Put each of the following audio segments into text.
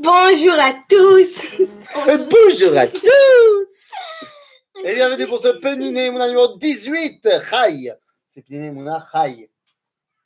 Bonjour à tous. Bonjour à tous Et bienvenue pour ce Peniné Mouna numéro 18, Chai. C'est Peniné Mouna Chai.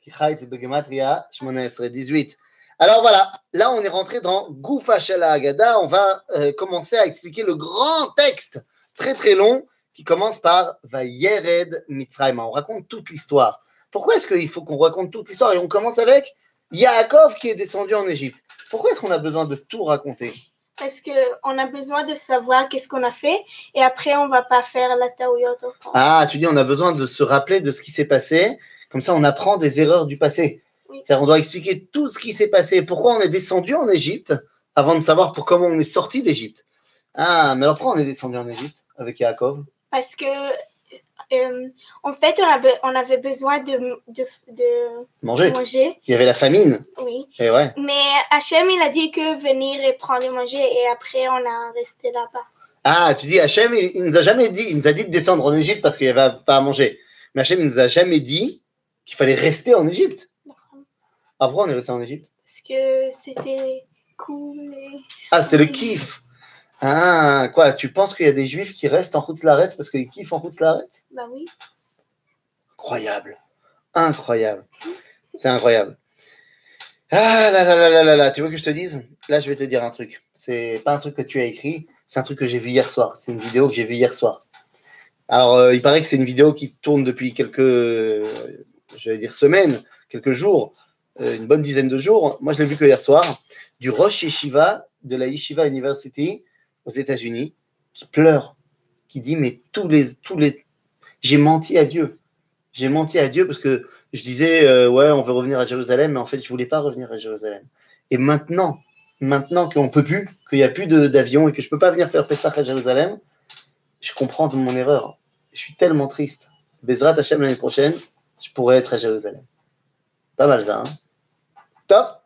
Chai, c'est Begematria, Shmona serait 18. Alors voilà, là on est rentré dans Goufa Shala Agada. On va euh, commencer à expliquer le grand texte, très très long, qui commence par Vayered Mitzrayim. On raconte toute l'histoire. Pourquoi est-ce qu'il faut qu'on raconte toute l'histoire? Et on commence avec Yaakov qui est descendu en Égypte. Pourquoi est-ce qu'on a besoin de tout raconter Parce qu'on a besoin de savoir qu'est-ce qu'on a fait et après on va pas faire la taouyot au fond. Ah, tu dis on a besoin de se rappeler de ce qui s'est passé. Comme ça, on apprend des erreurs du passé. Oui. C'est-à-dire, on doit expliquer tout ce qui s'est passé. Pourquoi on est descendu en Égypte avant de savoir pour comment on est sorti d'Égypte? Ah, mais alors pourquoi on est descendu en Égypte avec Yaakov? Parce que euh, en fait on avait, on avait besoin de, de, de Manger. manger. Il y avait la famine. Oui. Et ouais. Mais Hachem il a dit que venir et prendre et manger et après on a resté là-bas. Ah, tu dis Hachem, il, il nous a jamais dit, il nous a dit de descendre en Égypte parce qu'il n'y avait pas à manger. Mais Hachem, il nous a jamais dit qu'il fallait rester en Égypte. Ah, pourquoi on est resté en Égypte? Parce que c'était cool et... Ah, c'était le kiff. Ah, quoi Tu penses qu'il y a des juifs qui restent en route parce qu'ils kiffent en route Bah oui. Incroyable. Incroyable. C'est incroyable. Ah là là là là là là. Tu veux que je te dise? Là, je vais te dire un truc. C'est pas un truc que tu as écrit, c'est un truc que j'ai vu hier soir. C'est une vidéo que j'ai vue hier soir. Alors, euh, il paraît que c'est une vidéo qui tourne depuis quelques, euh, je vais dire semaines, quelques jours, euh, une bonne dizaine de jours. Moi, je l'ai vu que hier soir, du Rosh Yeshiva de la Yeshiva University aux États-Unis, qui pleure, qui dit mais tous les, tous les, j'ai menti à Dieu. J'ai menti à Dieu parce que je disais euh, ouais on veut revenir à Jérusalem, mais en fait je voulais pas revenir à Jérusalem. Et maintenant, maintenant qu'on peut plus, qu'il n'y a plus d'avion et que je peux pas venir faire Pessah à Jérusalem, je comprends de mon erreur. Je suis tellement triste. Bezrat Hashem l'année prochaine, je pourrais être à Jérusalem. Pas mal ça. Hein Top